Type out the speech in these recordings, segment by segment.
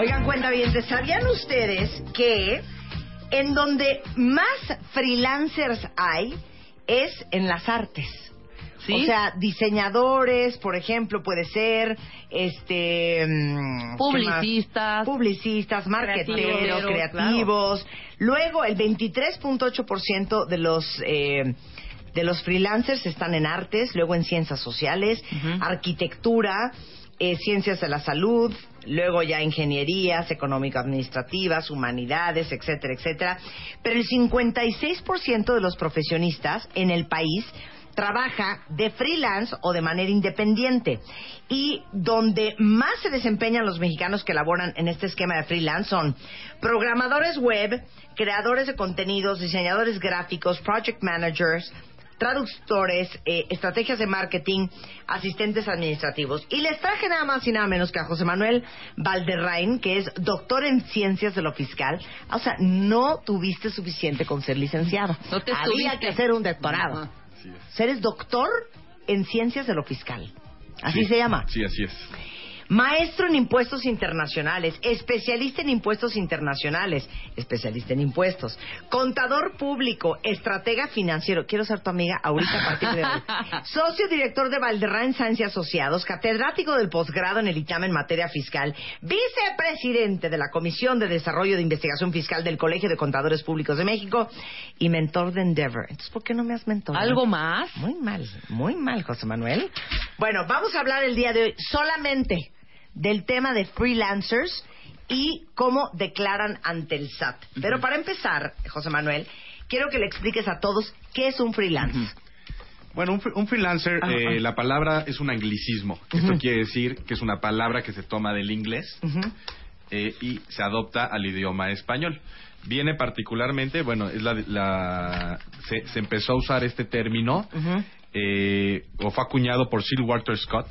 Oigan, cuenta bien, ¿sabían ustedes que en donde más freelancers hay es en las artes? ¿Sí? O sea, diseñadores, por ejemplo, puede ser, este... mm. Publicistas. Publicistas, marqueteros, Creativos, creativos. Luego, el 23.8% de los... Eh, de los freelancers están en artes, luego en ciencias sociales, arquitectura, eh, ciencias de la salud, luego ya ingenierías económico-administrativas, humanidades, etcétera, etcétera. Pero el 56% de los profesionistas en el país trabaja de freelance o de manera independiente. Y donde más se desempeñan los mexicanos que laboran en este esquema de freelance son programadores web, creadores de contenidos, diseñadores gráficos, project managers, traductores, eh, estrategias de marketing, asistentes administrativos. Y les traje nada más y nada menos que a José Manuel Valderrain, que es doctor en ciencias de lo fiscal. O sea, no tuviste suficiente con ser licenciado. No te Había que hacer un doctorado. Ajá. O sea, eres doctor en ciencias de lo fiscal. Así Sí, se llama. Sí, así es. Maestro en impuestos internacionales, especialista en impuestos internacionales, especialista en impuestos, contador público, estratega financiero. Quiero ser tu amiga ahorita a partir de hoy. Socio director de Valderrán y Asociados, catedrático del posgrado en el ITAM en materia fiscal, vicepresidente de la Comisión de Desarrollo de Investigación Fiscal del Colegio de Contadores Públicos de México y mentor de Endeavor. Entonces, ¿por qué no me has mentorado? ¿Algo más? Muy mal, muy mal, José Manuel. Bueno, vamos a hablar el día de hoy solamente del tema de freelancers y cómo declaran ante el SAT. Pero para empezar, José Manuel, quiero que le expliques a todos qué es un freelance. Bueno, un, un freelancer, Ajá. eh, la palabra es un anglicismo. Esto quiere decir que es una palabra que se toma del inglés eh, y se adopta al idioma español. Viene particularmente, bueno, es la, la- se, se empezó a usar este término eh, o fue acuñado por Sir Walter Scott.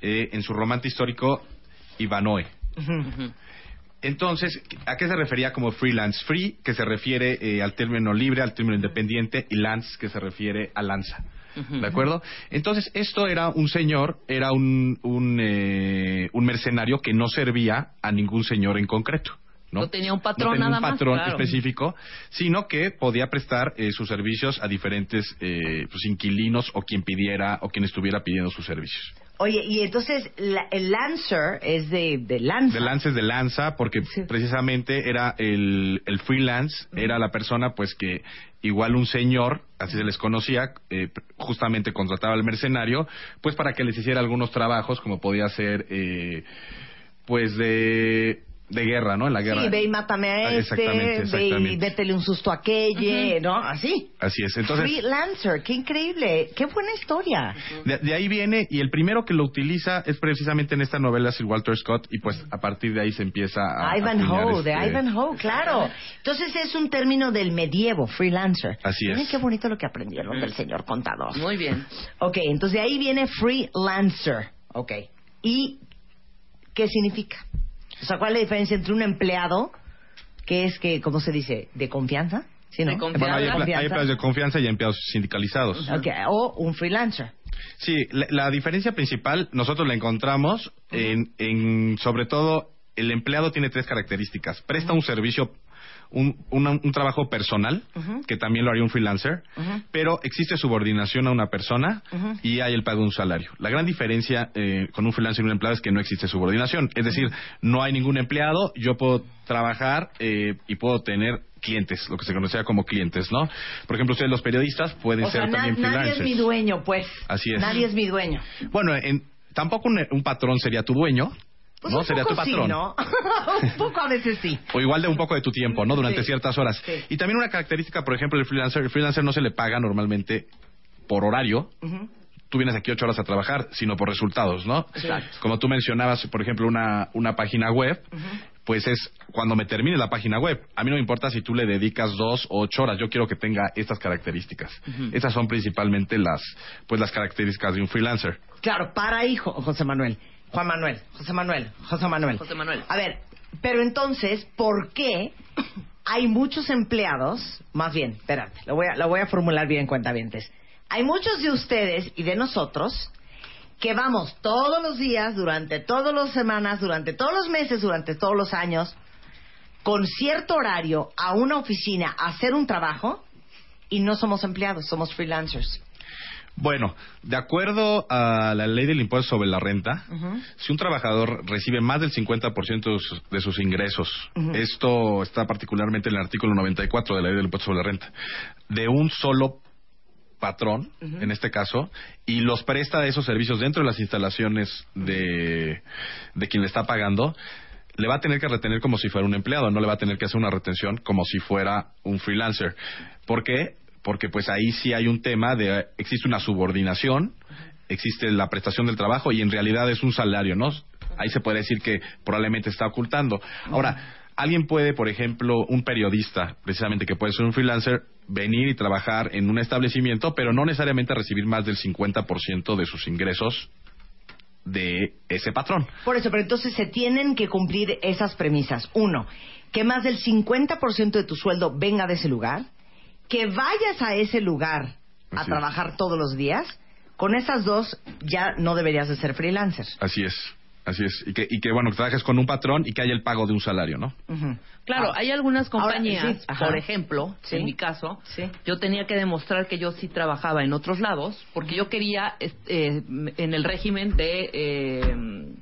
Eh, en su romance histórico Ivanoe. Entonces, ¿a qué se refería como freelance? Free, que se refiere eh, al término libre, al término independiente, y lance, que se refiere a lanza. ¿De acuerdo? Entonces, esto era un señor, era un, un, eh, un mercenario que no servía a ningún señor en concreto. ¿no? No tenía un patrón No tenía nada un más, claro. específico, sino que podía prestar eh, sus servicios a diferentes eh, pues, inquilinos o quien pidiera o quien estuviera pidiendo sus servicios. Oye, y entonces la- el lancer es de, de lanza. De lances de lanza, porque Sí. precisamente era el, el freelance, era la persona pues que igual un señor, así se les conocía, eh, justamente contrataba al mercenario, pues para que les hiciera algunos trabajos, como podía ser, eh, pues de de guerra, ¿no? En la guerra. Sí, ve y mátame a Ah, este, exactamente, ve y exactamente. vétele un susto a aquelle, ¿no? Así. Así es. Entonces, Freelancer, qué increíble, qué buena historia. de, de ahí viene, y el primero que lo utiliza es precisamente en esta novela Sir Walter Scott, y pues a partir de ahí se empieza a. Ivanhoe, acuñar de este- Ivanhoe, claro. Entonces es un término del medievo, freelancer. Así es. Miren qué bonito lo que aprendieron del señor contador. Muy bien. Ok, entonces de ahí viene freelancer. Ok. ¿Y qué significa? O sea, ¿cuál es la diferencia entre un empleado, que es que, ¿cómo se dice? ¿De confianza? ¿Sí, no? De confianza. Bueno, hay, empleados de confianza y empleados sindicalizados. Ok, o un freelancer. Sí, la, la diferencia principal nosotros la encontramos en, en, sobre todo, el empleado tiene tres características. Presta un servicio, un, una- un trabajo personal, que también lo haría un freelancer, pero existe subordinación a una persona y hay el pago de un salario. La gran diferencia eh, con un freelancer y un empleado es que no existe subordinación. Es decir, no hay ningún empleado, yo puedo trabajar eh, y puedo tener clientes, lo que se conocía como clientes, ¿no? Por ejemplo, ustedes los periodistas pueden O ser sea, también nadie freelancers. es mi dueño, pues. Así es. Nadie es mi dueño. Bueno, en- tampoco un, un patrón sería tu dueño, Pues ¿no? Sería tu patrón. Sí, ¿no? un poco a veces sí. O igual de un poco de tu tiempo, ¿no? Durante Sí. ciertas horas. Sí. Y también una característica, por ejemplo, del freelancer. El freelancer no se le paga normalmente por horario. Tú vienes aquí ocho horas a trabajar, sino por resultados, ¿no? Exacto. Como tú mencionabas, por ejemplo, una, una página web, pues es cuando me termine la página web. A mí no me importa si tú le dedicas dos o ocho horas. Yo quiero que tenga estas características. Esas son principalmente las, pues las características de un freelancer. Claro, para ahí, Jo- José Manuel. Juan Manuel, José Manuel, José Manuel. José Manuel. A ver, pero entonces, ¿por qué hay muchos empleados? Más bien, espérate, lo voy a, lo voy a formular bien, cuentavientes. Hay muchos de ustedes y de nosotros que vamos todos los días, durante todas las semanas, durante todos los meses, durante todos los años, con cierto horario a una oficina a hacer un trabajo y no somos empleados, somos freelancers. Bueno, de acuerdo a la ley del impuesto sobre la renta, si un trabajador recibe más del 50% de sus, ingresos, esto está particularmente en el artículo 94 de la ley del impuesto sobre la renta, de un solo patrón, en este caso, y los presta esos servicios dentro de las instalaciones de, de quien le está pagando, le va a tener que retener como si fuera un empleado, no le va a tener que hacer una retención como si fuera un freelancer. ¿Por qué? Porque pues ahí sí hay un tema de existe una subordinación, existe la prestación del trabajo y en realidad es un salario, ¿no? Ahí se puede decir que probablemente está ocultando. Ahora, alguien puede, por ejemplo, un periodista, precisamente que puede ser un freelancer, venir y trabajar en un establecimiento, pero no necesariamente recibir más del 50% de sus ingresos de ese patrón. Por eso, pero entonces se tienen que cumplir esas premisas. Uno, que más del 50% de tu sueldo venga de ese lugar, que vayas a ese lugar a Así es. trabajar todos los días. Con esas dos ya no deberías de ser freelancer. Así es, así es. Y que, y que bueno, que trabajes con un patrón y que haya el pago de un salario, ¿no? Ujú. Claro, Ah. hay algunas Ahora, compañías, sí, por ejemplo, Sí. en mi caso, Sí. yo tenía que demostrar que yo sí trabajaba en otros lados, porque yo quería eh, en el régimen de eh,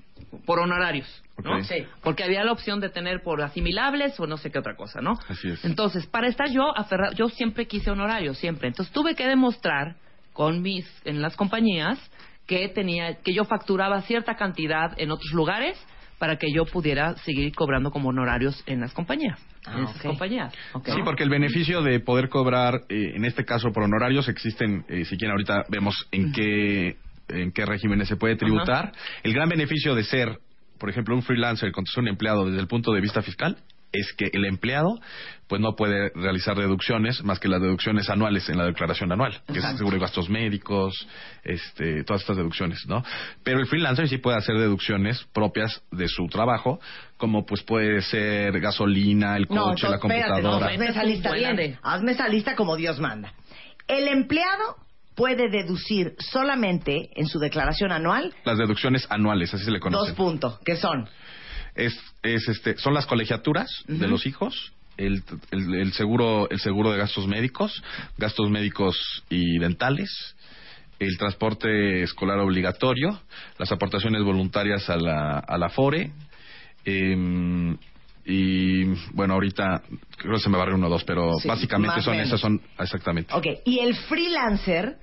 por honorarios, ¿no? Sí. Porque había la opción de tener por asimilables o no sé qué otra cosa, ¿no? Así es. Entonces, para estar yo aferrado, yo siempre quise honorarios, siempre. Entonces tuve que demostrar con mis en las compañías que tenía que yo facturaba cierta cantidad en otros lugares para que yo pudiera seguir cobrando como honorarios en las compañías, Ah, en esas compañías. Sí, porque el beneficio de poder cobrar, eh, en este caso por honorarios, existen, eh, si quieren ahorita vemos en qué, en qué regímenes se puede tributar. El gran beneficio de ser, por ejemplo, un freelancer contra ser un empleado desde el punto de vista fiscal es que el empleado pues no puede realizar deducciones más que las deducciones anuales en la declaración anual, que es seguro de gastos médicos, este, todas estas deducciones, ¿no? Pero el freelancer sí puede hacer deducciones propias de su trabajo, como pues puede ser gasolina, el coche, no, la espérate, no, computadora. hazme esa lista bien. Hazme esa lista como Dios manda. El empleado puede deducir solamente en su declaración anual las deducciones anuales, así se le dos conoce. puntos, que son Es, es este, son las colegiaturas de los hijos, el, el- el seguro, el seguro de gastos médicos, gastos médicos y dentales, el transporte escolar obligatorio, las aportaciones voluntarias a la, a la FORE, em, y bueno, ahorita creo que se me va a uno o dos, pero Sí, básicamente son menos. esas, son exactamente. Ok, y el freelancer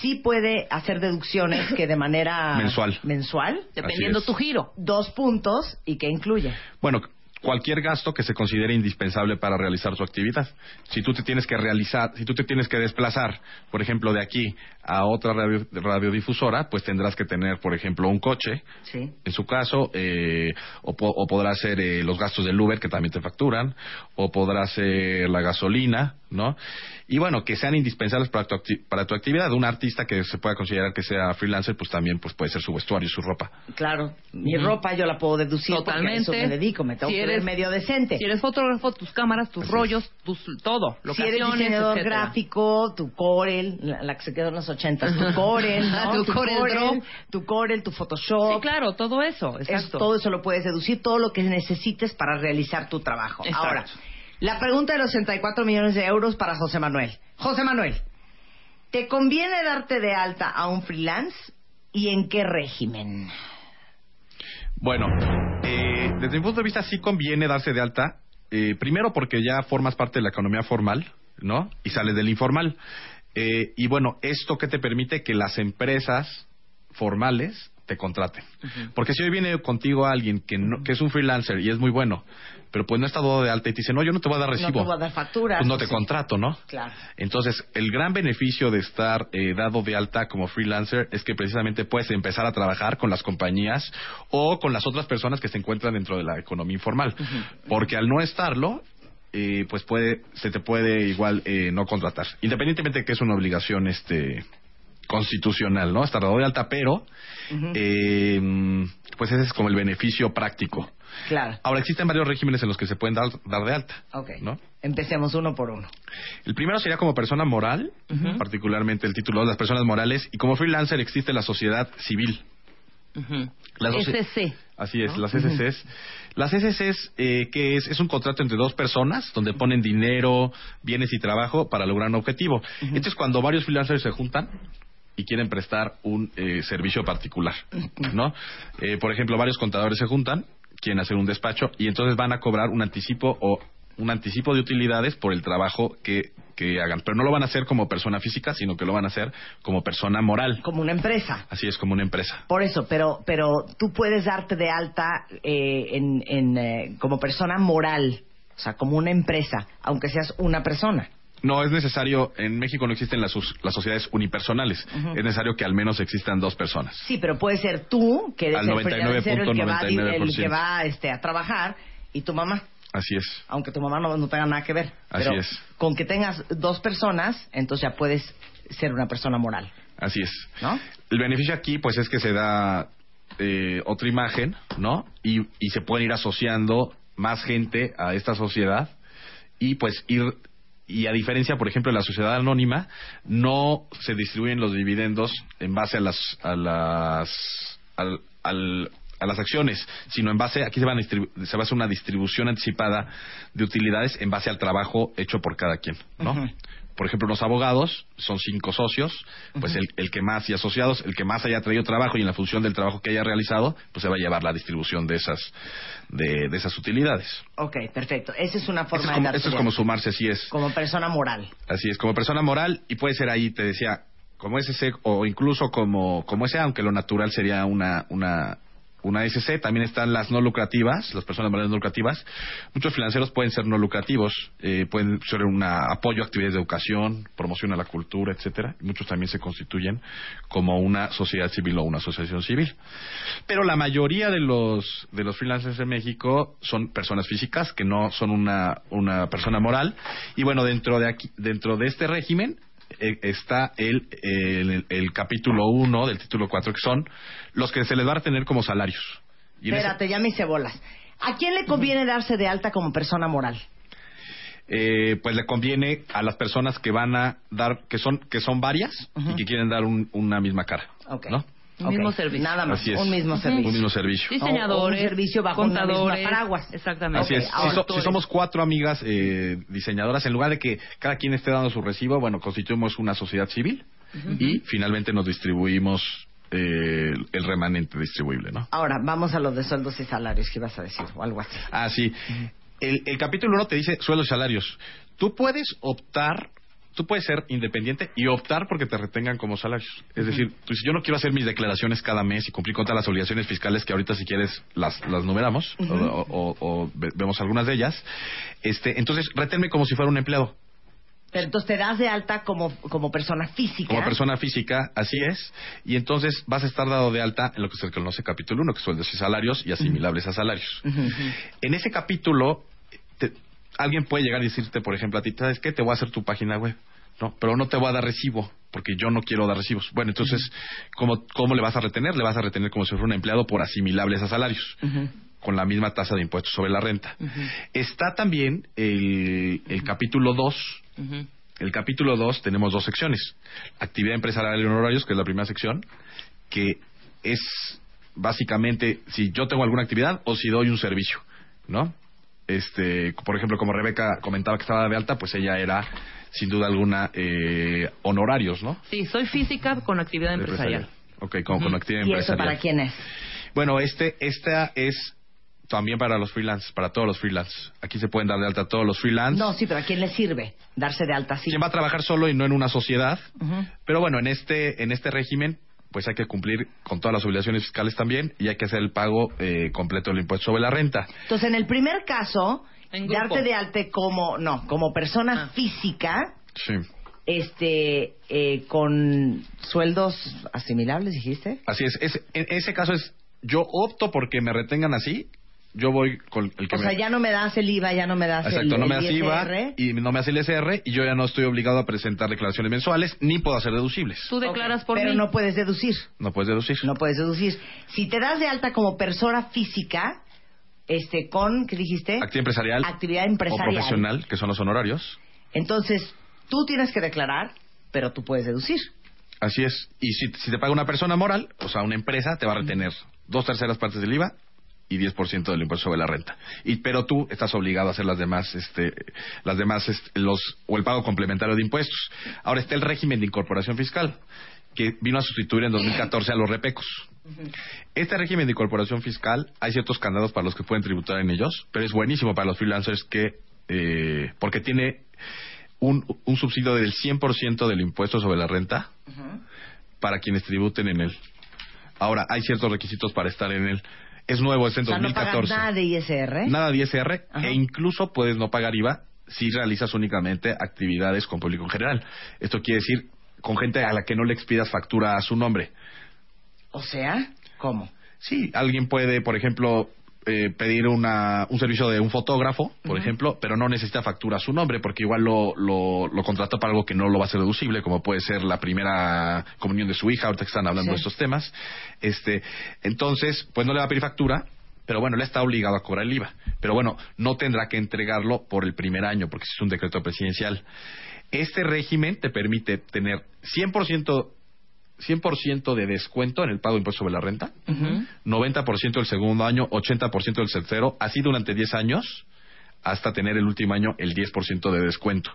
sí puede hacer deducciones que de manera Mensual. mensual, Dependiendo tu giro. dos puntos y que incluye. Bueno, cualquier gasto que se considere indispensable para realizar su actividad. Si tú te tienes que realizar, si tú te tienes que desplazar, por ejemplo, de aquí a otra radio- radiodifusora, pues tendrás que tener, por ejemplo, un coche, Sí. en su caso, eh, o, o podrá ser eh, los gastos del Uber que también te facturan, o podrá ser la gasolina, ¿no? Y bueno, que sean indispensables para tu, acti- para tu actividad. Un artista que se pueda considerar que sea freelancer, pues también pues puede ser su vestuario, su ropa. Claro, mi ropa yo la puedo deducir Totalmente. porque a eso me dedico, me tengo Si que ver eres- medio decente. Si eres fotógrafo, tus cámaras, tus rollos, tus todo, si locaciones, eres diseñador etcétera. gráfico, tu Corel, la, la que se quedó en los ochentas, tu Corel, ¿no? Tu Corel tu Corel, tu Photoshop. Sí, claro, todo eso, Es- exacto. todo eso lo puedes deducir, todo lo que necesites para realizar tu trabajo. Exacto. Ahora, la pregunta de los 64 millones de euros para José Manuel. José Manuel, ¿te conviene darte de alta a un freelance y en qué régimen? Bueno, eh, desde mi punto de vista sí conviene darse de alta, eh, primero porque ya formas parte de la economía formal, ¿no? Y sales del informal. Eh, y bueno, esto que te permite que las empresas formales te contraten. Porque si hoy viene contigo alguien que, no, que es un freelancer y es muy bueno, pero pues no está dado de alta y te dice, no, yo no te voy a dar No recibo. te voy a dar facturas. pues no te sí. contrato, ¿no? Claro. Entonces, el gran beneficio de estar eh, dado de alta como freelancer es que precisamente puedes empezar a trabajar con las compañías o con las otras personas que se encuentran dentro de la economía informal. Porque al no estarlo, eh, pues puede, se te puede igual eh, no contratar. Independientemente de que es una obligación este constitucional, ¿no? Estar dado de alta, pero eh, pues ese es como el beneficio práctico. Claro. Ahora, existen varios regímenes en los que se pueden dar, dar de alta. Ok. ¿no? Empecemos uno por uno. El primero sería como persona moral, particularmente el título de las personas morales, y como freelancer existe la sociedad civil. Las doce- SC. Así es, las SCs. Las SCs, eh, que es, es un contrato entre dos personas donde ponen dinero, bienes y trabajo para lograr un objetivo. Entonces, cuando varios freelancers se juntan y quieren prestar un eh, servicio particular, ¿no? Eh, por ejemplo, varios contadores se juntan, quieren hacer un despacho y entonces van a cobrar un anticipo o un anticipo de utilidades por el trabajo que, que hagan. Pero no lo van a hacer como persona física, sino que lo van a hacer como persona moral. Como una empresa. Así es, como una empresa. Por eso, pero, pero tú puedes darte de alta eh, en, en, eh, como persona moral, o sea, como una empresa, aunque seas una persona. No, es necesario, en México no existen las, las sociedades unipersonales, es necesario que al menos existan dos personas. Sí, pero puede ser tú, que eres Al el que va, el 99.99%. que va este, a trabajar, y tu mamá, Así es. aunque tu mamá no, no tenga nada que ver. Así pero es. con que tengas dos personas, entonces ya puedes ser una persona moral, Así es. ¿no? El beneficio aquí, pues, es que se da eh, otra imagen, ¿no? Y, y se pueden ir asociando más gente a esta sociedad y, pues, ir. Y a diferencia, por ejemplo, de la sociedad anónima, no se distribuyen los dividendos en base a las a las al- a las acciones, sino en base aquí se, van a se va a hacer una distribución anticipada de utilidades en base al trabajo hecho por cada quien, ¿no? Ujú. Por ejemplo, los abogados son cinco socios, pues el, el que más y asociados, el que más haya traído trabajo y en la función del trabajo que haya realizado, pues se va a llevar la distribución de esas de, de esas utilidades. Ok, perfecto. Esa es una forma es de como, darte eso es de como sumarse, así es. como persona moral. Así es, como persona moral y puede ser ahí, te decía, como SC o incluso como, como ese, aunque lo natural sería una, una, una SC. También están las no lucrativas, las personas morales no lucrativas. Muchos financieros pueden ser no lucrativos, eh, pueden ser un apoyo a actividades de educación, promoción a la cultura, etcétera. Muchos también se constituyen como una sociedad civil o una asociación civil. Pero la mayoría de los de los freelancers en México son personas físicas que no son una una persona moral y bueno dentro de aquí dentro de este régimen está el, el, el capítulo 1 del título 4 que son los que se les va a tener como salarios. Y en ese- Espérate, ya me hice bolas. ¿A quién le conviene darse de alta como persona moral? eh, pues le conviene a las personas que van a dar, que son, que son varias y que quieren dar un- una misma cara. Ok. ¿no? Un mismo servicio. Nada más, Así es. un mismo servicio. Un mismo servicio. Diseñadores, O un servicio bajo una misma contadores, paraguas. Exactamente. Así es. Si, so- si somos cuatro amigas eh, diseñadoras, en lugar de que cada quien esté dando su recibo, bueno, constituimos una sociedad civil y finalmente nos distribuimos eh, el remanente distribuible, ¿no? Ahora, vamos a lo de sueldos y salarios que ibas a decir, o algo así. Ah, sí. El, el capítulo 1 te dice sueldos y salarios. Tú puedes optar tú puedes ser independiente y optar porque te retengan como salarios. Es decir, tú dices, yo no quiero hacer mis declaraciones cada mes y cumplir con todas las obligaciones fiscales que ahorita si quieres las, las numeramos o, o- o ve- vemos algunas de ellas. Este, entonces, reténme como si fuera un empleado. Pero entonces te das de alta como, como persona física. Como persona física, así es. Y entonces vas a estar dado de alta en lo que se conoce capítulo 1, que sueldos y salarios y asimilables a salarios. En ese capítulo, te- alguien puede llegar y decirte, por ejemplo, a ti, ¿sabes qué? Te voy a hacer tu página web. No, pero no te voy a dar recibo, porque yo no quiero dar recibos. Bueno, entonces, ¿cómo, ¿cómo le vas a retener? Le vas a retener como si fuera un empleado por asimilables a salarios, con la misma tasa de impuestos sobre la renta. Está también el, el capítulo 2, Ujú. el capítulo 2 tenemos dos secciones. Actividad empresarial y honorarios, que es la primera sección, que es básicamente si yo tengo alguna actividad o si doy un servicio, ¿no? Este, por ejemplo, como Rebeca comentaba que estaba de alta, pues ella era sin duda alguna eh, honorarios, ¿no? Sí, soy física con actividad empresarial. Ok, como con actividad ¿Y eso empresarial. para quién es? Bueno, este, esta es también para los freelance, para todos los freelance. Aquí se pueden dar de alta todos los freelance. No, sí, pero ¿a quién le sirve darse de alta así? quien va a trabajar solo y no en una sociedad. Pero bueno, en este, en este régimen, pues hay que cumplir con todas las obligaciones fiscales también y hay que hacer el pago eh, completo del impuesto sobre la renta. Entonces, en el primer caso, darte de alta como, no, como persona Ah. física, Sí. este, eh, con sueldos asimilables, dijiste. Así es. Es- en ese caso es, yo opto porque me retengan así, yo voy con el que O me... sea, ya no me das el IVA, ya no me das Exacto, el, no me el hace IVA ISR. y no me hace el SR y yo ya no estoy obligado a presentar declaraciones mensuales ni puedo hacer deducibles. Tú declaras por pero mí. no puedes deducir. No puedes deducir. No puedes deducir. Si te das de alta como persona física, este, con, ¿qué dijiste? Actividad empresarial Actividad o empresarial. profesional, que son los honorarios. Entonces, tú tienes que declarar, pero tú puedes deducir. Así es. Y si, si te paga una persona moral, o sea, una empresa, te va a retener dos terceras partes del IVA y 10% del impuesto sobre la renta. Y pero tú estás obligado a hacer las demás este las demás este, los o el pago complementario de impuestos. Ahora está el régimen de incorporación fiscal que vino a sustituir en 2014 a los repecos. Este régimen de incorporación fiscal, hay ciertos candados para los que pueden tributar en ellos, pero es buenísimo para los freelancers que, eh, porque tiene un, un subsidio del 100% del impuesto sobre la renta para quienes tributen en él. Ahora, hay ciertos requisitos para estar en él. Es nuevo, es en O sea, no pagas 2014. nada de ISR. Nada de ISR Ajá. e incluso puedes no pagar IVA si realizas únicamente actividades con público en general. Esto quiere decir con gente a la que no le expidas factura a su nombre. O sea, ¿cómo? Sí, alguien puede, por ejemplo, eh, pedir una, un servicio de un fotógrafo, por ejemplo, pero no necesita factura a su nombre porque igual lo, lo, lo contrata para algo que no lo va a ser deducible, como puede ser la primera comunión de su hija, ahorita que están hablando Sí. de estos temas. Este, entonces, pues no le va a pedir factura, pero bueno, él está obligado a cobrar el IVA. Pero bueno, no tendrá que entregarlo por el primer año porque es un decreto presidencial. Este régimen te permite tener 100%, 100 de descuento en el pago de impuesto sobre la renta, 90% el segundo año, 80% el tercero, así durante 10 años, hasta tener el último año el 10% de descuento.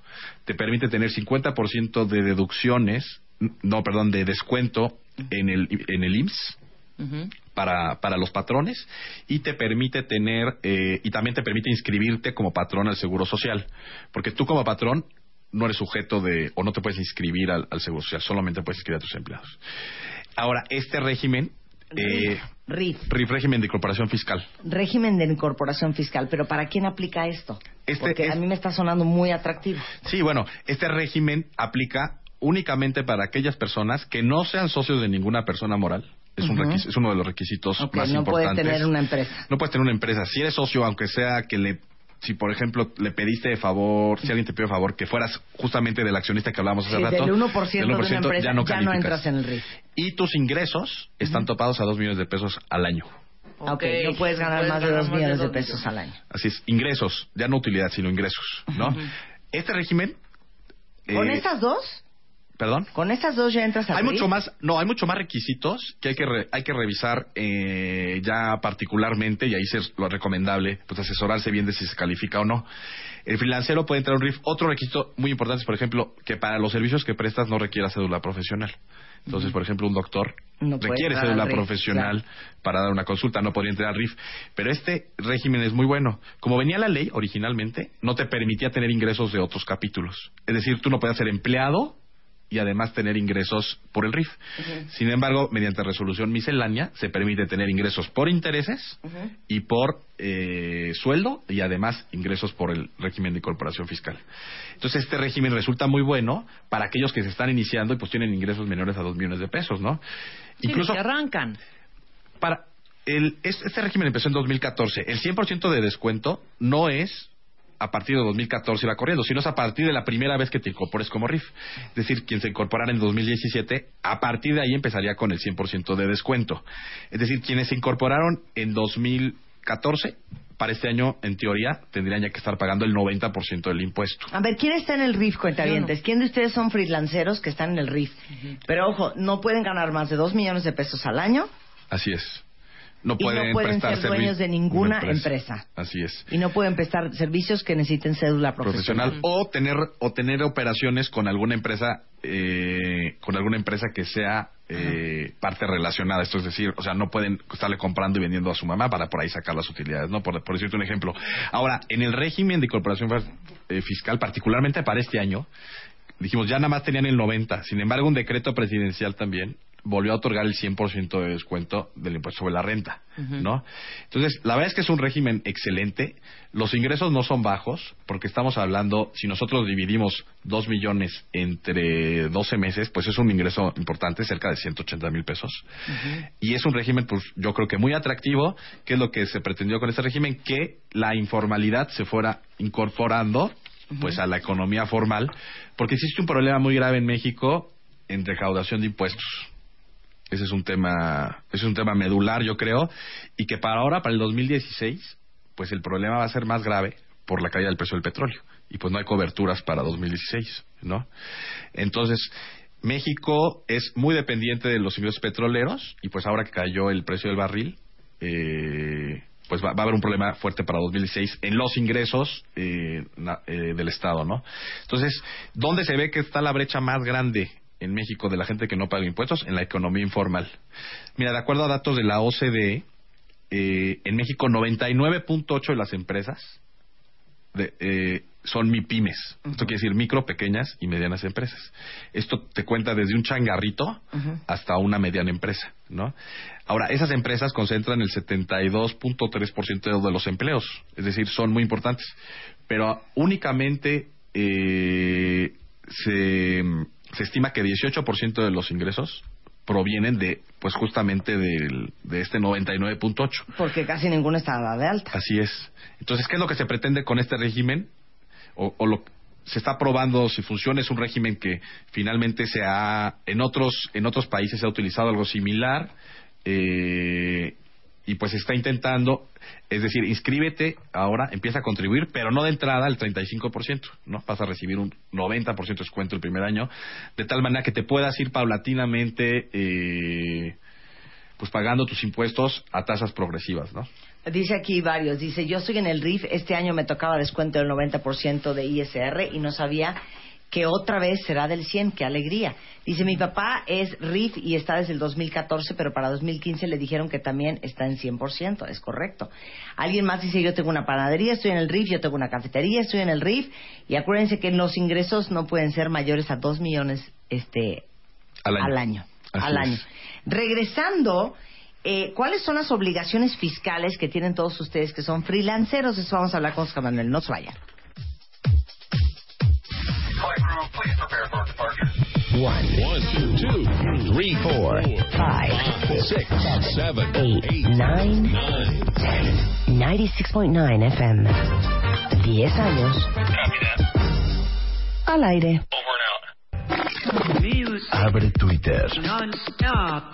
Te permite tener 50% de deducciones, no, perdón, de descuento en el, en el IMSS para, para los patrones y te permite tener, eh, y también te permite inscribirte como patrón al Seguro Social. Porque tú como patrón no eres sujeto de, o no te puedes inscribir al, al Seguro Social, solamente puedes inscribir a tus empleados. Ahora, este régimen, eh, RIF, RIF, régimen de incorporación fiscal. régimen de incorporación fiscal, pero ¿para quién aplica esto? Este Porque es- a mí me está sonando muy atractivo. Sí, bueno, este régimen aplica únicamente para aquellas personas que no sean socios de ninguna persona moral. Es, un requis- es uno de los requisitos más no puedes importantes. tener una empresa. No puedes tener una empresa. Si eres socio, aunque sea que le... Si, por ejemplo, le pediste de favor, si alguien te pidió de favor, que fueras justamente del accionista que hablábamos hace Sí, rato. del 1% de una 1%, empresa, ya no, ya no entras en el RIF. Y tus ingresos están topados a 2 millones de pesos al año. Ok, no puedes ganar más de ganar 2 más millones de dos pesos millones. al año. Así es, ingresos, ya no utilidad, sino ingresos, ¿no? Este régimen... ¿Con eh, estas dos? ¿Perdón? ¿Con estas dos ya entras al Hay RIF? mucho más, no, hay mucho más requisitos que hay que re- hay que revisar eh, ya particularmente y ahí es lo recomendable, pues asesorarse bien de si se califica o no. El freelancero puede entrar a un RIF. Otro requisito muy importante es, por ejemplo, que para los servicios que prestas no requiera cédula profesional. Entonces, por ejemplo, un doctor No requiere cédula RIF, profesional para dar una consulta, no podría entrar al RIF. Pero este régimen es muy bueno. Como venía la ley originalmente, no te permitía tener ingresos de otros capítulos. Es decir, tú no podías ser empleado y además tener ingresos por el RIF. Sin embargo, mediante resolución miscelánea se permite tener ingresos por intereses y por eh, sueldo y además ingresos por el régimen de incorporación fiscal. Entonces este régimen resulta muy bueno para aquellos que se están iniciando y pues tienen ingresos menores a dos millones de pesos, ¿no? Sí, que arrancan. para el, este, este régimen empezó en 2014. El 100% de descuento no es a partir de 2014 va corriendo, sino es a partir de la primera vez que te incorpores como RIF. Es decir, quien se incorporara en 2017, a partir de ahí empezaría con el 100% de descuento. Es decir, quienes se incorporaron en 2014, para este año, en teoría, tendrían ya que estar pagando el 90% del impuesto. A ver, ¿quién está en el RIF, cuentavientes? ¿Quién de ustedes son freelanceros que están en el RIF? Pero ojo, no pueden ganar más de dos millones de pesos al año Así es. No y pueden, no pueden prestar ser dueños de ninguna empresa. Así es. y no pueden prestar servicios que necesiten cédula profesional. profesional. O tener o tener operaciones con alguna empresa eh, con alguna empresa que sea eh, parte relacionada. Esto es decir o sea no pueden estarle comprando y vendiendo a su mamá para por ahí sacar las utilidades no por, por decirte un ejemplo. Ahora en el régimen de incorporación eh, fiscal particularmente para este año dijimos ya nada más tenían el 90 sin embargo un decreto presidencial también volvió a otorgar el 100% de descuento del impuesto sobre la renta, ¿no? Entonces, la verdad es que es un régimen excelente. Los ingresos no son bajos, porque estamos hablando, si nosotros dividimos 2 millones entre 12 meses, pues es un ingreso importante, cerca de 180 mil pesos. Y es un régimen, pues yo creo que muy atractivo, que es lo que se pretendió con este régimen, que la informalidad se fuera incorporando pues a la economía formal, porque existe un problema muy grave en México en recaudación de impuestos. Ese es un tema, ese es un tema medular, yo creo, y que para ahora, para el 2016, pues el problema va a ser más grave por la caída del precio del petróleo y pues no hay coberturas para 2016, ¿no? Entonces, México es muy dependiente de los ingresos petroleros y pues ahora que cayó el precio del barril, eh, pues va, a haber un problema fuerte para 2016 en los ingresos eh, na- eh, del Estado, ¿no? Entonces, ¿dónde se ve que está la brecha más grande en México de la gente que no paga impuestos? En la economía informal. Mira, de acuerdo a datos de la OCDE, eh, en México 99.8 de las empresas de, eh, son MIPIMES. Esto quiere decir micro, pequeñas y medianas empresas. Esto te cuenta desde un changarrito hasta una mediana empresa, ¿no? Ahora, esas empresas concentran el 72.3% de los empleos, es decir, son muy importantes. Pero únicamente eh, se, se estima que 18% de los ingresos provienen de, pues justamente del, de este 99.8. Porque casi ninguna está dada de alta. Así es. Entonces, ¿qué es lo que se pretende con este régimen? O, o lo se está probando si funciona es un régimen que finalmente se ha en otros en otros países se ha utilizado algo similar eh, y pues está intentando es decir inscríbete ahora empieza a contribuir pero no de entrada al 35% no vas a recibir un 90% de descuento el primer año de tal manera que te puedas ir paulatinamente eh, pues pagando tus impuestos a tasas progresivas no Dice aquí varios, dice, yo estoy en el RIF, este año me tocaba descuento del 90% de ISR y no sabía que otra vez será del 100, qué alegría. Dice, mi papá es RIF y está desde el 2014, pero para 2015 le dijeron que también está en 100%, es correcto. Alguien más dice, yo tengo una panadería, estoy en el RIF, yo tengo una cafetería, estoy en el RIF, y acuérdense que los ingresos no pueden ser mayores a 2 millones este, Al año. Al año. Al. Regresando, eh, ¿cuáles son las obligaciones fiscales que tienen todos ustedes que son freelanceros? Eso vamos a hablar con Oscar Manuel. No se vayan. flight crew, please prepare for departure. One, One two, two, three, four, five, six, seven, eight, eight nine, nine, ten. 96.9 FM. 10 años. Copy that. Al aire. Over and out. Abre Twitter. Non-stop.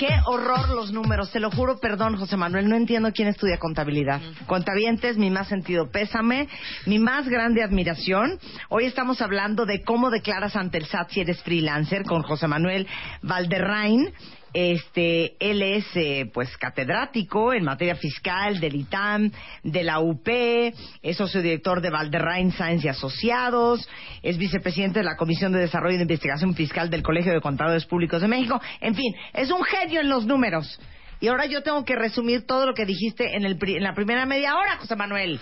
Qué horror los números, te lo juro, perdón, José Manuel, no entiendo quién estudia contabilidad. Contavientes, mi más sentido pésame, mi más grande admiración. Hoy estamos hablando de cómo declaras ante el SAT si eres freelancer con José Manuel Valderrain. Este, él es eh, pues catedrático en materia fiscal del ITAM, de la UP, es socio director de Valderrain Science y Asociados, es vicepresidente de la Comisión de Desarrollo de Investigación Fiscal del Colegio de Contadores Públicos de México. En fin, es un genio en los números. Y ahora yo tengo que resumir todo lo que dijiste en, el pri- en la primera media hora, José Manuel.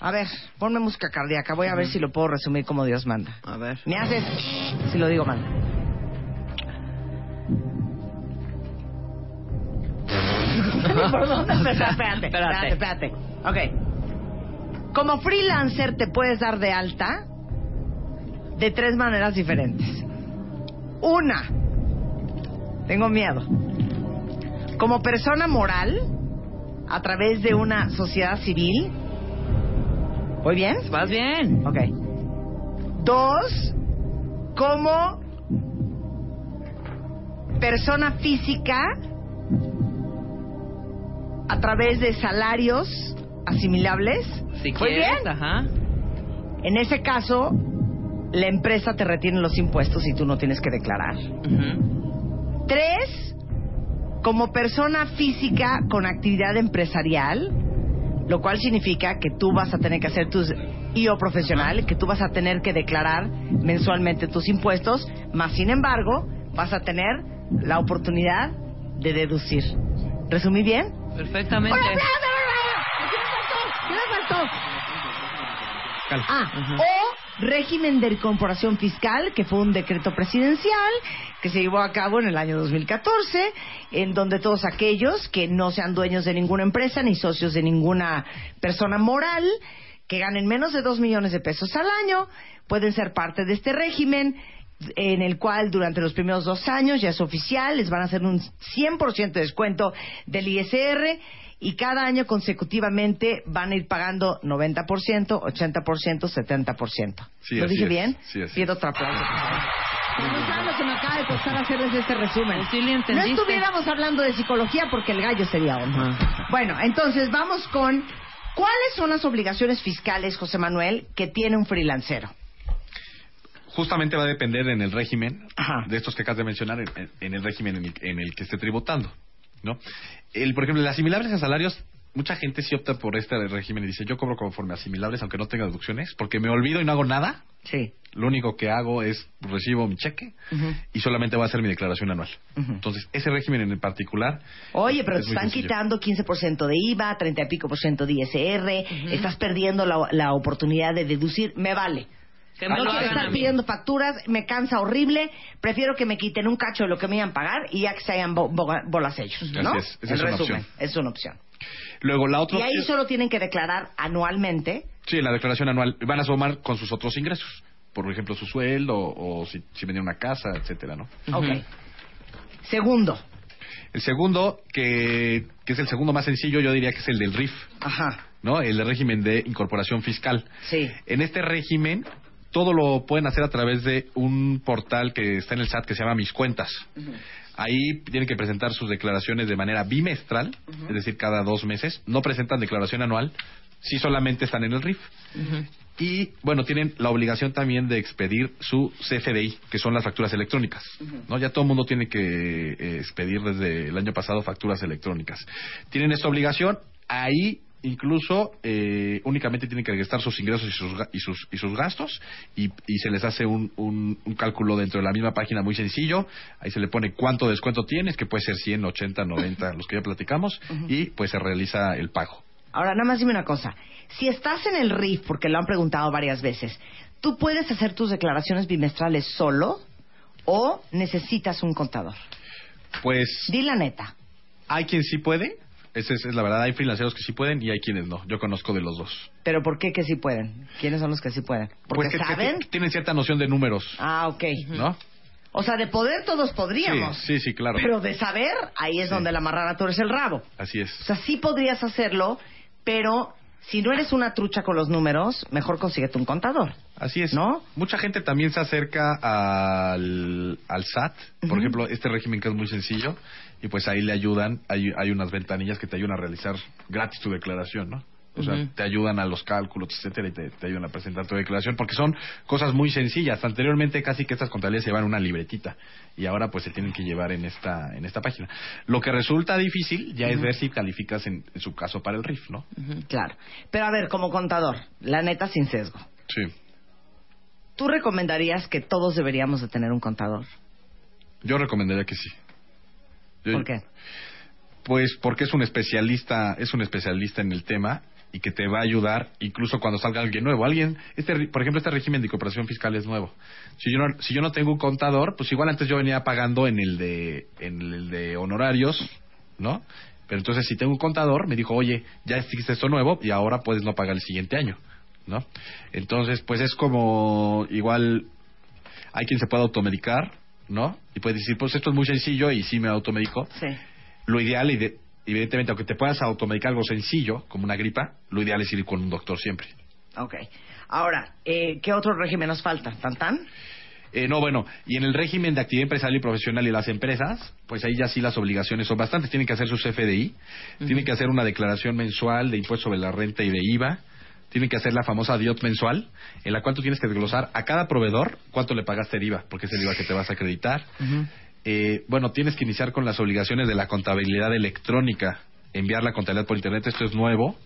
A ver, ponme música cardíaca. Voy a ver si lo puedo resumir como Dios manda. A ver. Me haces si lo digo mal. ¿Por dónde empezar? Espérate, espérate, Espérate. espérate. Ok. Como freelancer te puedes dar de alta de tres maneras diferentes. Una, tengo miedo. Como persona moral, a través de una sociedad civil. ¿Voy bien? Vas bien. Ok. Dos, como persona física a través de salarios asimilables. Si ¿Voy quieres, bien? ajá. En ese caso, la empresa te retiene los impuestos y tú no tienes que declarar. Tres, como persona física con actividad empresarial, lo cual significa que tú vas a tener que hacer tus IO profesional, que tú vas a tener que declarar mensualmente tus impuestos, más sin embargo, vas a tener la oportunidad de deducir. ¿Resumí bien? Perfectamente. ¡Hola, ¿Qué me faltó? ¿Qué me faltó? Ah, o régimen de incorporación fiscal, que fue un decreto presidencial que se llevó a cabo en el año 2014, en donde todos aquellos que no sean dueños de ninguna empresa ni socios de ninguna persona moral, que ganen menos de dos millones de pesos al año, pueden ser parte de este régimen en el cual durante los primeros dos años ya es oficial, les van a hacer un 100% de descuento del ISR y cada año consecutivamente van a ir pagando 90%, 80%, 70%. Sí, ¿Lo así dije es, bien? sí, así Pido otro aplauso. por favor. No saben lo que me acaba de costar hacerles este resumen. Sí, le No estuviéramos hablando de psicología porque el gallo sería hombre. Bueno, entonces vamos con ¿cuáles son las obligaciones fiscales, José Manuel, que tiene un freelancero? Justamente va a depender en el régimen Ajá. de estos que acabas de mencionar, en, en el régimen en el, en el que esté tributando, ¿no? El, por ejemplo, las asimilables a salarios, mucha gente sí opta por este régimen y dice, yo cobro conforme asimilables aunque no tenga deducciones, porque me olvido y no hago nada. Sí. Lo único que hago es recibo mi cheque y solamente voy a hacer mi declaración anual. Entonces, ese régimen en particular... Oye, pero es te están sencillo. quitando 15% de IVA, 30 y pico por ciento de ISR, estás perdiendo la, la oportunidad de deducir, me vale. Que no me lo quiero hagan estar a mí. pidiendo facturas, me cansa horrible, prefiero que me quiten un cacho de lo que me iban a pagar y ya que se hayan bo- bo- bolas ellos, ¿no? Así es, esa En es una resumen, opción. es una opción. Luego, la otra Y ahí opción- solo tienen que declarar anualmente. Sí, en la declaración anual van a sumar con sus otros ingresos. Por ejemplo, su sueldo o si, si vendía una casa, etcétera, ¿no? Ok. Segundo. El segundo, que, que es el segundo más sencillo, yo diría que es el del RIF, Ajá. ¿no? El régimen de incorporación fiscal. Sí. En este régimen, todo lo pueden hacer a través de un portal que está en el SAT que se llama Mis Cuentas. Ahí tienen que presentar sus declaraciones de manera bimestral, es decir, cada dos meses. No presentan declaración anual, si solamente están en el RIF. Y bueno, tienen la obligación también de expedir su CFDI, que son las facturas electrónicas. ¿no? Ya todo el mundo tiene que eh, expedir desde el año pasado facturas electrónicas. Tienen esta obligación, ahí incluso eh, únicamente tienen que registrar sus ingresos y sus, y sus, y sus gastos y, y se les hace un, un, un cálculo dentro de la misma página muy sencillo. Ahí se le pone cuánto descuento tienes, que puede ser 100, 80, 90, los que ya platicamos, y pues se realiza el pago. Ahora, nada más dime una cosa. Si estás en el RIF, porque lo han preguntado varias veces, ¿tú puedes hacer tus declaraciones bimestrales solo o necesitas un contador? Pues Di la neta. hay quien sí puede, esa es, es la verdad, hay freelanceros que sí pueden y hay quienes no. Yo conozco de los dos. ¿Pero por qué que sí pueden? ¿Quiénes son los que sí pueden? ¿Porque Pues que, saben? tienen cierta noción de números, Ah, ok. ¿no? O sea, de poder todos podríamos. Sí, sí, sí, claro. Pero de saber, ahí es Sí. donde la marrana tú eres el rabo. Así es. O sea, sí podrías hacerlo, pero si no eres una trucha con los números, mejor consíguete un contador. Así es. ¿No? Mucha gente también se acerca al, al SAT, por ejemplo, este régimen que es muy sencillo, y pues ahí le ayudan, hay, hay unas ventanillas que te ayudan a realizar gratis tu declaración, ¿no? O sea, te ayudan a los cálculos, etcétera, y te, te ayudan a presentar tu declaración, porque son cosas muy sencillas. Anteriormente casi que estas contabilidades se llevan una libretita, y ahora pues se tienen que llevar en esta, en esta página. Lo que resulta difícil ya es ver si calificas en, en su caso para el RIF, ¿no? Claro. Pero a ver, como contador, la neta sin sesgo. Sí. ¿Tú recomendarías que todos deberíamos de tener un contador? Yo recomendaría que sí. ¿Por qué? Pues porque es un especialista, es un especialista en el tema y que te va a ayudar incluso cuando salga alguien nuevo. Alguien, este, por ejemplo, este régimen de cooperación fiscal es nuevo. Si yo no, si yo no tengo un contador, pues igual antes yo venía pagando en el de, en el de honorarios, ¿no? Pero entonces si tengo un contador, me dijo, oye, ya existe esto nuevo y ahora puedes no pagar el siguiente año, ¿no? Entonces, pues es como igual hay quien se puede automedicar, ¿no? Y puede decir, pues esto es muy sencillo y sí me automedico. Sí. Lo ideal, ide- evidentemente, aunque te puedas automedicar algo sencillo, como una gripa, lo ideal es ir con un doctor siempre. Ok. Ahora, eh, ¿qué otro régimen nos falta? ¿Tan tan? Eh, no, bueno, y en el régimen de actividad empresarial y profesional y las empresas, pues ahí ya sí las obligaciones son bastantes. Tienen que hacer sus FDI, tienen que hacer una declaración mensual de impuesto sobre la renta y de IVA, tienen que hacer la famosa DIOT mensual, en la cual tú tienes que desglosar a cada proveedor cuánto le pagaste el IVA, porque es el IVA que te vas a acreditar. Eh, bueno, tienes que iniciar con las obligaciones de la contabilidad electrónica, enviar la contabilidad por internet, esto es nuevo.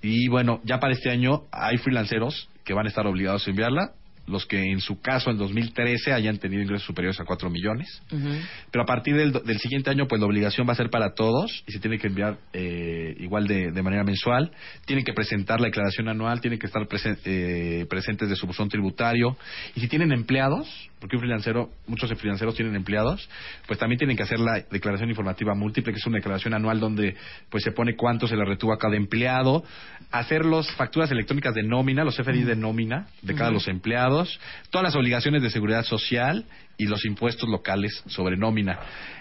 Y bueno, ya para este año hay freelanceros que van a estar obligados a enviarla, los que en su caso en 2013 hayan tenido ingresos superiores a 4 millones. Pero a partir del, del siguiente año, pues la obligación va a ser para todos y se tiene que enviar eh, igual de, de manera mensual. Tienen que presentar la declaración anual, tienen que estar presen- eh, presentes de su buzón tributario. Y si tienen empleados, porque un freelancero, muchos freelanceros tienen empleados, pues también tienen que hacer la declaración informativa múltiple, que es una declaración anual donde pues se pone cuánto se le retuvo a cada empleado. Hacer las facturas electrónicas de nómina, los FDI de nómina de cada los empleados, todas las obligaciones de seguridad social y los impuestos locales sobre nómina.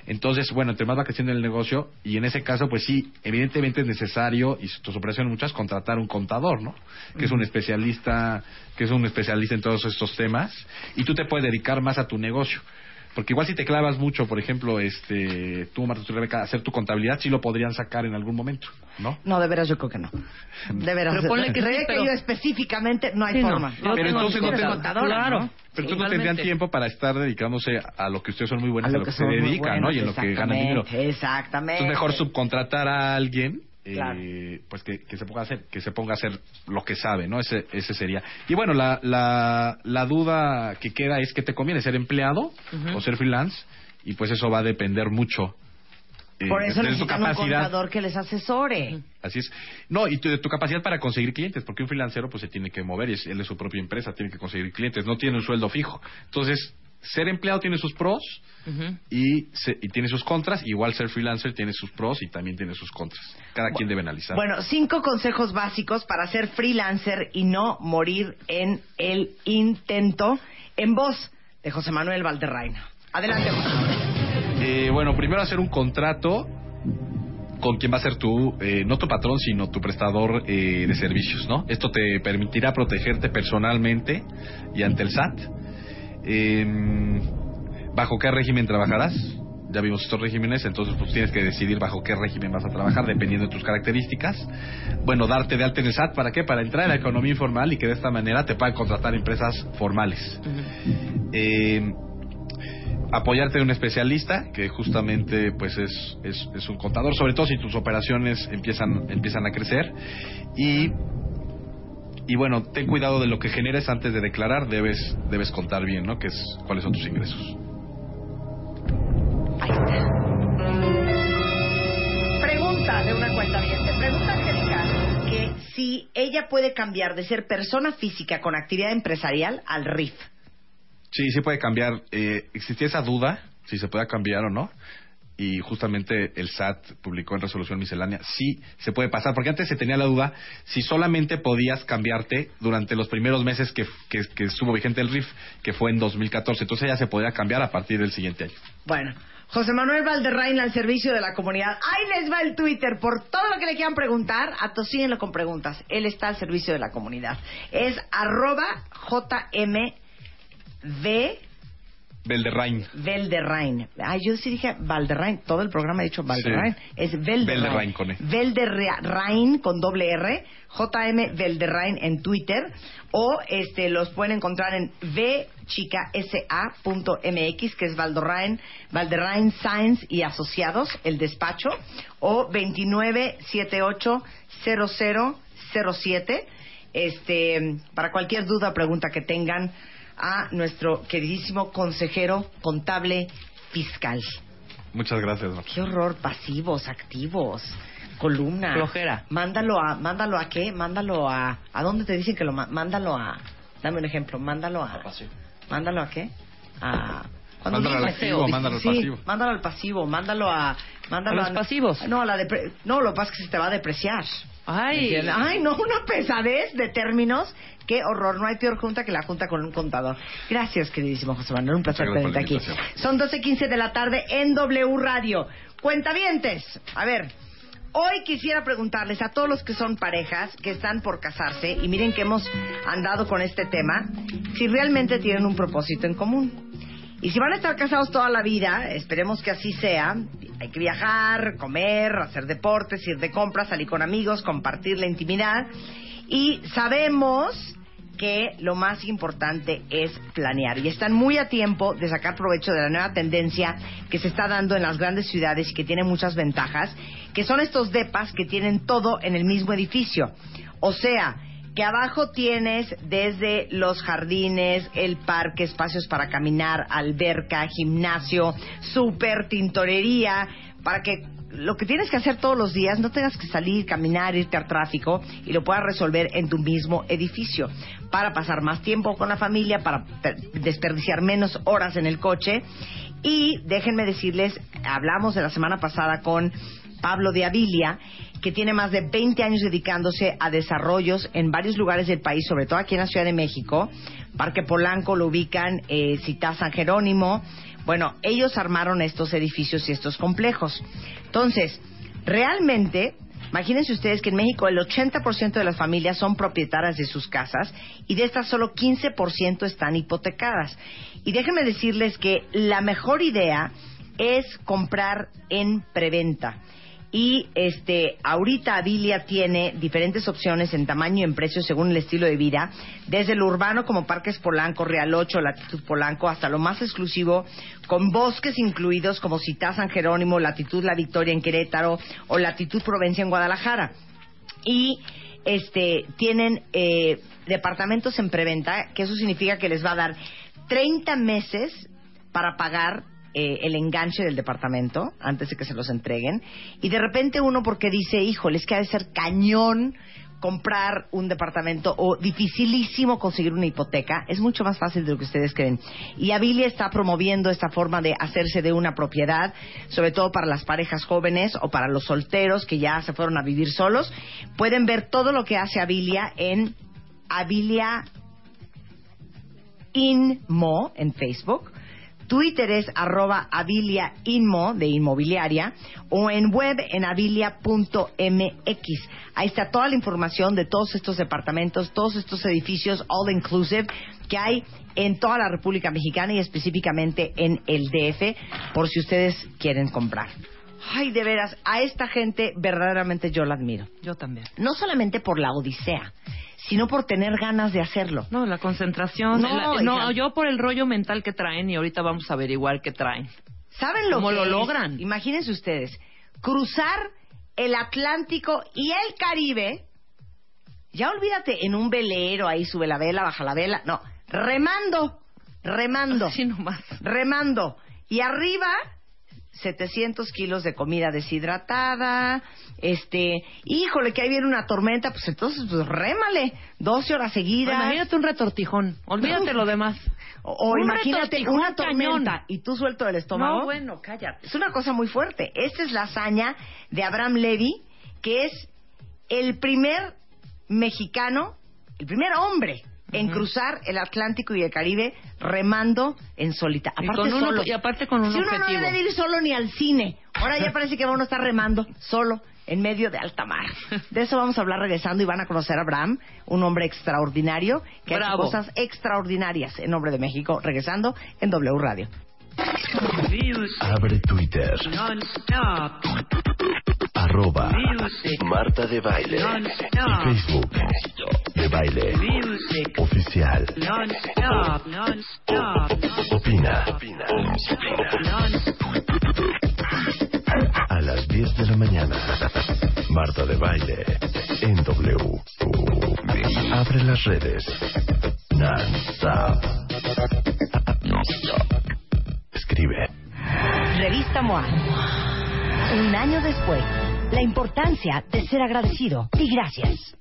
Entonces, bueno, entre más va creciendo el negocio, y en ese caso, pues sí, evidentemente es necesario, y tus operaciones muchas, contratar un contador, ¿no? Que es un especialista, que es un especialista en todos estos temas, y tú te puedes dedicar más a tu negocio. Porque igual si te clavas mucho, por ejemplo, este, tú, Marta, tú, Rebeca, hacer tu contabilidad, sí lo podrían sacar en algún momento, ¿no? No, de veras yo creo que no. De veras. Pero ponle que sí, Rebeca pero- y yo específicamente no hay Sí, no. forma. Yo Pero tengo entonces no te- contadora, Claro. ¿no? Pero Sí, tú no tendrían tiempo para estar dedicándose a lo que ustedes son muy buenos, a lo, que, se dedican, ¿no? Y en lo que ganan dinero. exactamente, Exactamente. Entonces mejor subcontratar a alguien eh, Claro. pues que, que se ponga a hacer que se ponga a hacer lo que sabe no ese ese sería y bueno la la, la duda que queda es que te conviene ser empleado o ser freelance y pues eso va a depender mucho eh, Por eso necesitan un contador que les asesore. Así es. No, y tu, de tu capacidad para conseguir clientes, porque un freelancero pues se tiene que mover y es, él es su propia empresa, tiene que conseguir clientes, no tiene un sueldo fijo. Entonces, ser empleado tiene sus pros y, se- y tiene sus contras, igual ser freelancer tiene sus pros y también tiene sus contras. Cada quien debe analizar. Bueno, cinco consejos básicos para ser freelancer y no morir en el intento. En voz de José Manuel Valderraina. Adelante, José Manuel. Eh, bueno, primero hacer un contrato con quien va a ser tu, eh, no tu patrón, sino tu prestador eh, de servicios, ¿no? Esto te permitirá protegerte personalmente y ante el SAT. Em, ¿Bajo qué régimen trabajarás? Ya vimos estos regímenes, entonces pues tienes que decidir bajo qué régimen vas a trabajar, dependiendo de tus características. Bueno, darte de alta en el SAT, ¿para qué? Para entrar en la economía informal y que de esta manera te puedan contratar empresas formales. Em, apoyarte de un especialista que justamente pues es, es, es un contador sobre todo si tus operaciones empiezan empiezan a crecer y y bueno ten cuidado de lo que generes antes de declarar debes debes contar bien no que es cuáles son tus ingresos. Ahí está. Pregunta de una cuenta Pregunta Angélica que si ella puede cambiar de ser persona física con actividad empresarial al RIF. sí sí puede cambiar. Eh, existía esa duda si se puede cambiar o no y justamente el SAT publicó en resolución miscelánea sí se puede pasar porque antes se tenía la duda si solamente podías cambiarte durante los primeros meses que, que, estuvo vigente el RIF que fue en 2014 entonces ya se podía cambiar a partir del siguiente año Bueno, José Manuel Valderrain al servicio de la comunidad. Ahí les va el Twitter. Por todo lo que le quieran preguntar, atosíguenlo con preguntas. Él está al servicio de la comunidad. Es arroba JMV Belderrain. Velderrain. Ay, yo sí dije Valderrain. Todo el programa he dicho Valderrain. Es Velderrain. Velderrain con E. Con doble R. JM Velderrain en Twitter. O este los pueden encontrar en vchicasa.mx, que es Valderrain, Valderrain Science y Asociados, el despacho. O 29780007. Este, para cualquier duda o pregunta que tengan a nuestro queridísimo consejero contable fiscal. Muchas gracias, Marta. Qué horror, pasivos, activos, columna. Flojera. Mándalo a, mándalo a qué? Mándalo a, ¿a dónde te dicen que lo, mándalo a, dame un ejemplo, mándalo a, mándalo a qué? A, cuando Mándalo al activo, mándalo al sí, pasivo. mándalo al pasivo, mándalo a, mándalo ¿A los pasivos? No, a la depre- no, lo que pasa es que se te va a depreciar. Ay. Ay, no, una pesadez de términos. Qué horror. No hay peor junta que la junta con un contador. Gracias, queridísimo José Manuel. Un placer tenerte aquí. Son 12.15 de la tarde en W Radio. Cuentavientes. A ver, hoy quisiera preguntarles a todos los que son parejas, que están por casarse, y miren que hemos andado con este tema, si realmente tienen un propósito en común. Y si van a estar casados toda la vida, esperemos que así sea, hay que viajar, comer, hacer deportes, ir de compras, salir con amigos, compartir la intimidad. Y sabemos que lo más importante es planear. Y están muy a tiempo de sacar provecho de la nueva tendencia que se está dando en las grandes ciudades y que tiene muchas ventajas, que son estos depas que tienen todo en el mismo edificio. O sea, que abajo tienes desde los jardines, el parque, espacios para caminar, alberca, gimnasio, súper, tintorería, para que lo que tienes que hacer todos los días no tengas que salir, caminar, irte al tráfico y lo puedas resolver en tu mismo edificio, para pasar más tiempo con la familia, para per- desperdiciar menos horas en el coche. Y déjenme decirles, hablamos de la semana pasada con Pablo de Avilia, que tiene más de 20 años dedicándose a desarrollos en varios lugares del país, sobre todo aquí en la Ciudad de México. Parque Polanco lo ubican, eh, Citá San Jerónimo. Bueno, ellos armaron estos edificios y estos complejos. Entonces, realmente, imagínense ustedes que en México el 80% de las familias son propietarias de sus casas y de estas solo 15% están hipotecadas. Y déjenme decirles que la mejor idea es comprar en preventa. Y este, ahorita Avilia tiene diferentes opciones en tamaño y en precio según el estilo de vida, desde lo urbano como Parques Polanco, Real 8, Latitud Polanco, hasta lo más exclusivo, con bosques incluidos como Citá San Jerónimo, Latitud La Victoria en Querétaro o Latitud Provencia en Guadalajara. Y este, tienen eh, departamentos en preventa, que eso significa que les va a dar 30 meses para pagar eh, el enganche del departamento antes de que se los entreguen. Y de repente uno porque dice, híjole, es que ha de ser cañón comprar un departamento o dificilísimo conseguir una hipoteca, es mucho más fácil de lo que ustedes creen. Y Avilia está promoviendo esta forma de hacerse de una propiedad, sobre todo para las parejas jóvenes o para los solteros que ya se fueron a vivir solos. Pueden ver todo lo que hace Avilia en Avilia Inmo en Facebook. Twitter es arroba Avilia Inmo de inmobiliaria o en web en avilia.mx. Ahí está toda la información de todos estos departamentos, todos estos edificios all inclusive que hay en toda la República Mexicana y específicamente en el DF por si ustedes quieren comprar. Ay, de veras, a esta gente verdaderamente yo la admiro. yo también. No solamente por la odisea, sino por tener ganas de hacerlo. No, la concentración. No, la- no, yo por el rollo mental que traen y ahorita vamos a averiguar qué traen. ¿Saben lo ¿Cómo que lo es? logran? Imagínense ustedes, cruzar el Atlántico y el Caribe. Ya olvídate en un velero, ahí sube la vela, baja la vela. No, remando, remando, Así nomás. remando. Y arriba, 700 kilos de comida deshidratada. Este, híjole, que ahí viene una tormenta, pues entonces, pues rémale, 12 horas seguidas. Imagínate un retortijón. Olvídate lo demás. O, o Un imagínate una cañón. tormenta y tú suelto del estómago. No, bueno, cállate. Es una cosa muy fuerte. Esta es la hazaña de Abraham Levy, que es el primer mexicano, el primer hombre en cruzar el Atlántico y el Caribe remando en solita. Y Aparte con un solo. y aparte con un si uno no debe de ir solo ni al cine. Ahora ya parece que uno está remando solo en medio de alta mar. De eso vamos a hablar regresando y van a conocer a Abraham, un hombre extraordinario que hace Bravo. cosas extraordinarias en nombre de México, regresando en W Radio. Abre Twitter. Arroba Marta de Baile. Y Facebook. De Baile. Oficial. Opina. A las 10 de la mañana. Marta de Baile. En W. Abre las redes. Non-stop. Escribe. Revista MOA. Un año después, la importancia de ser agradecido y gracias.